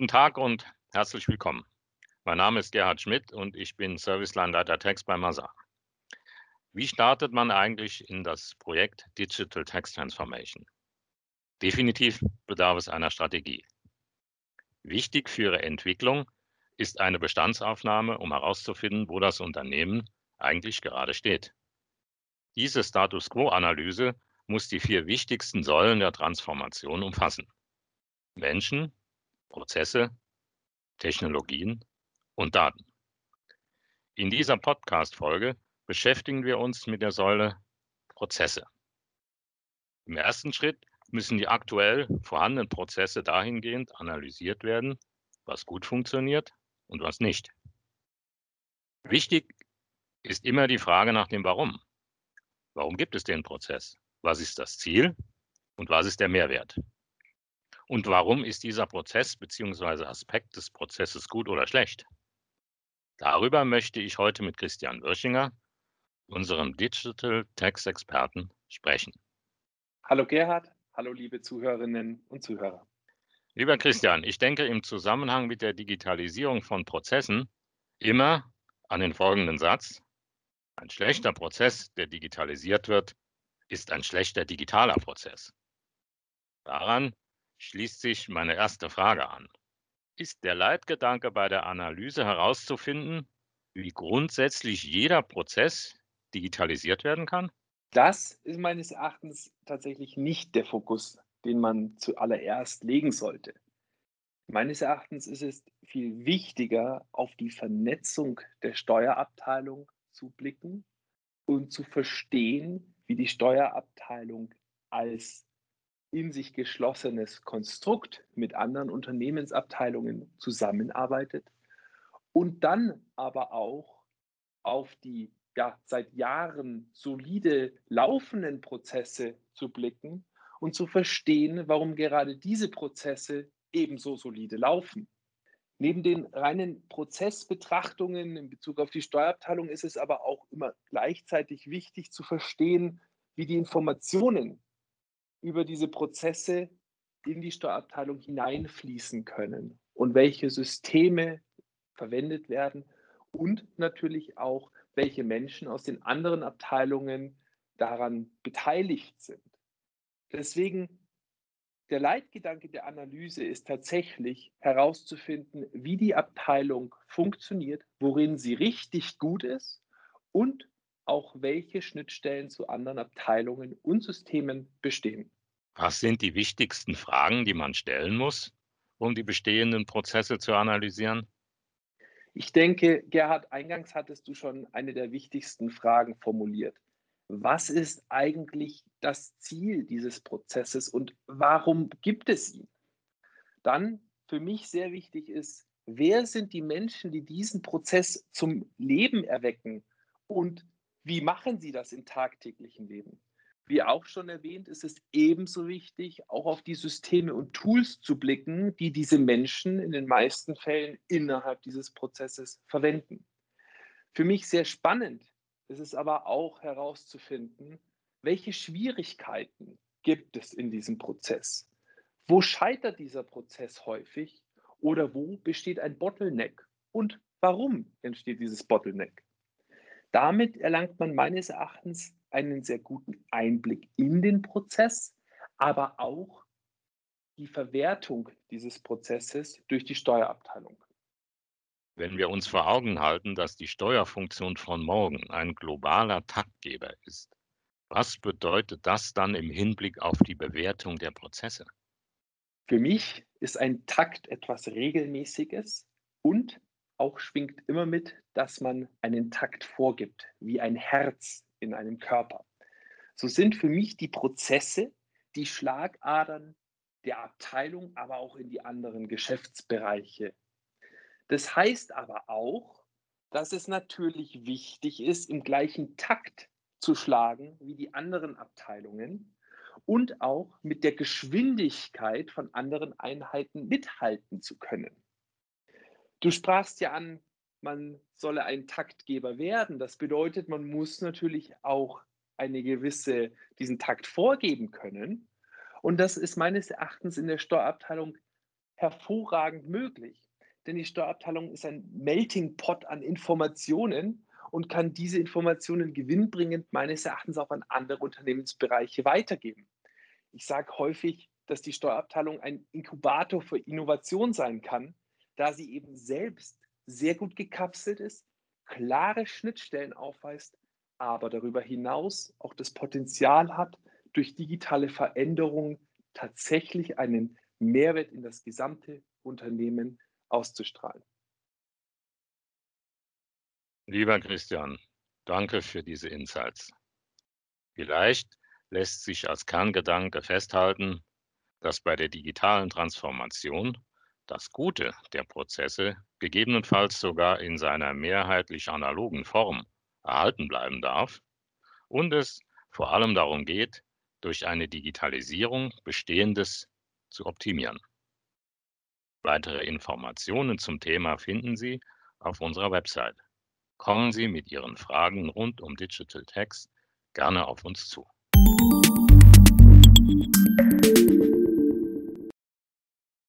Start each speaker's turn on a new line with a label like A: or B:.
A: Guten Tag und herzlich willkommen. Mein Name ist Gerhard Schmidt und ich bin Serviceline-Leiter Tax bei Masa. Wie startet man eigentlich in das Projekt Digital Tax Transformation? Definitiv bedarf es einer Strategie. Wichtig für Ihre Entwicklung ist eine Bestandsaufnahme, um herauszufinden, wo das Unternehmen eigentlich gerade steht. Diese Status Quo-Analyse muss die vier wichtigsten Säulen der Transformation umfassen. Menschen, Prozesse, Technologien und Daten. In dieser Podcast-Folge beschäftigen wir uns mit der Säule Prozesse. Im ersten Schritt müssen die aktuell vorhandenen Prozesse dahingehend analysiert werden, was gut funktioniert und was nicht. Wichtig ist immer die Frage nach dem Warum. Warum gibt es den Prozess? Was ist das Ziel und was ist der Mehrwert? Und warum ist dieser Prozess bzw. Aspekt des Prozesses gut oder schlecht? Darüber möchte ich heute mit Christian Wirschinger, unserem Digital Tax Experten, sprechen.
B: Hallo Gerhard, hallo liebe Zuhörerinnen und Zuhörer.
A: Lieber Christian, ich denke im Zusammenhang mit der Digitalisierung von Prozessen immer an den folgenden Satz. Ein schlechter Prozess, der digitalisiert wird, ist ein schlechter digitaler Prozess. Daran schließt sich meine erste Frage an. Ist der Leitgedanke bei der Analyse herauszufinden, wie grundsätzlich jeder Prozess digitalisiert werden kann?
B: Das ist meines Erachtens tatsächlich nicht der Fokus, den man zuallererst legen sollte. Meines Erachtens ist es viel wichtiger, auf die Vernetzung der Steuerabteilung zu blicken und zu verstehen, wie die Steuerabteilung als in sich geschlossenes Konstrukt mit anderen Unternehmensabteilungen zusammenarbeitet und dann aber auch auf die ja, seit Jahren solide laufenden Prozesse zu blicken und zu verstehen, warum gerade diese Prozesse ebenso solide laufen. Neben den reinen Prozessbetrachtungen in Bezug auf die Steuerabteilung ist es aber auch immer gleichzeitig wichtig zu verstehen, wie die Informationen über diese Prozesse in die Steuerabteilung hineinfließen können und welche Systeme verwendet werden und natürlich auch, welche Menschen aus den anderen Abteilungen daran beteiligt sind. Deswegen der Leitgedanke der Analyse ist tatsächlich herauszufinden, wie die Abteilung funktioniert, worin sie richtig gut ist und auch welche Schnittstellen zu anderen Abteilungen und Systemen bestehen.
A: Was sind die wichtigsten Fragen, die man stellen muss, um die bestehenden Prozesse zu analysieren?
B: Ich denke, Gerhard, eingangs hattest du schon eine der wichtigsten Fragen formuliert. Was ist eigentlich das Ziel dieses Prozesses und warum gibt es ihn? Dann für mich sehr wichtig ist, wer sind die Menschen, die diesen Prozess zum Leben erwecken und wie machen sie das im tagtäglichen Leben? Wie auch schon erwähnt, ist es ebenso wichtig, auch auf die Systeme und Tools zu blicken, die diese Menschen in den meisten Fällen innerhalb dieses Prozesses verwenden. Für mich sehr spannend ist es aber auch herauszufinden, welche Schwierigkeiten gibt es in diesem Prozess? Wo scheitert dieser Prozess häufig oder wo besteht ein Bottleneck und warum entsteht dieses Bottleneck? Damit erlangt man meines Erachtens einen sehr guten Einblick in den Prozess, aber auch die Verwertung dieses Prozesses durch die Steuerabteilung.
A: Wenn wir uns vor Augen halten, dass die Steuerfunktion von morgen ein globaler Taktgeber ist, was bedeutet das dann im Hinblick auf die Bewertung der Prozesse?
B: Für mich ist ein Takt etwas Regelmäßiges und auch schwingt immer mit, dass man einen Takt vorgibt, wie ein Herz in einem Körper. So sind für mich die Prozesse die Schlagadern der Abteilung, aber auch in die anderen Geschäftsbereiche. Das heißt aber auch, dass es natürlich wichtig ist, im gleichen Takt zu schlagen wie die anderen Abteilungen und auch mit der Geschwindigkeit von anderen Einheiten mithalten zu können. Du sprachst ja an, man solle ein Taktgeber werden. Das bedeutet, man muss natürlich auch eine gewisse, diesen Takt vorgeben können. Und das ist meines Erachtens in der Steuerabteilung hervorragend möglich. Denn die Steuerabteilung ist ein Melting Pot an Informationen und kann diese Informationen gewinnbringend meines Erachtens auch an andere Unternehmensbereiche weitergeben. Ich sage häufig, dass die Steuerabteilung ein Inkubator für Innovation sein kann, da sie eben selbst sehr gut gekapselt ist, klare Schnittstellen aufweist, aber darüber hinaus auch das Potenzial hat, durch digitale Veränderungen tatsächlich einen Mehrwert in das gesamte Unternehmen auszustrahlen.
A: Lieber Christian, danke für diese Insights. Vielleicht lässt sich als Kerngedanke festhalten, dass bei der digitalen Transformation das Gute der Prozesse gegebenenfalls sogar in seiner mehrheitlich analogen Form erhalten bleiben darf und es vor allem darum geht, durch eine Digitalisierung Bestehendes zu optimieren. Weitere Informationen zum Thema finden Sie auf unserer Website. Kommen Sie mit Ihren Fragen rund um Digital Text gerne auf uns zu.